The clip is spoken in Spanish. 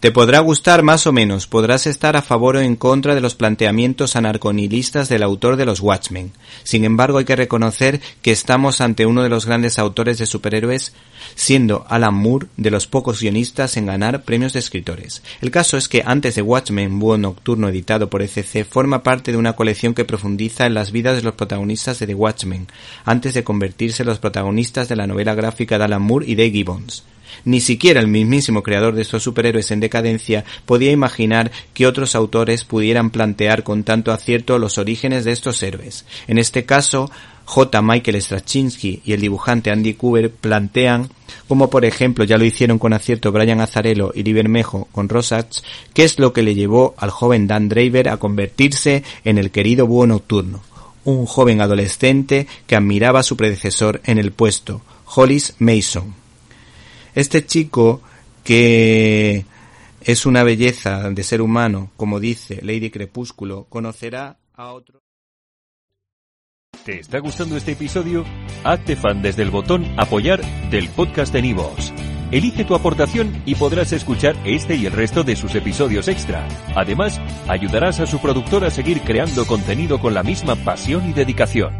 Te podrá gustar más o menos, podrás estar a favor o en contra de los planteamientos anarconilistas del autor de los Watchmen. Sin embargo, hay que reconocer que estamos ante uno de los grandes autores de superhéroes, siendo Alan Moore de los pocos guionistas en ganar premios de escritores. El caso es que antes de Watchmen, Búho Nocturno editado por ECC, forma parte de una colección que profundiza en las vidas de los protagonistas de The Watchmen, antes de convertirse en los protagonistas de la novela gráfica de Alan Moore y de Gibbons. Ni siquiera el mismísimo creador de estos superhéroes en decadencia podía imaginar que otros autores pudieran plantear con tanto acierto los orígenes de estos héroes. En este caso, J. Michael Straczynski y el dibujante Andy Cooper plantean, como por ejemplo ya lo hicieron con acierto Brian Azarello y Lee Bermejo con Rosach, qué es lo que le llevó al joven Dan Draver a convertirse en el querido búho nocturno, un joven adolescente que admiraba a su predecesor en el puesto, Hollis Mason. Este chico que es una belleza de ser humano, como dice Lady Crepúsculo, conocerá a otro. ¿Te está gustando este episodio? Hazte fan desde el botón Apoyar del podcast de Nivos. Elige tu aportación y podrás escuchar este y el resto de sus episodios extra. Además, ayudarás a su productor a seguir creando contenido con la misma pasión y dedicación.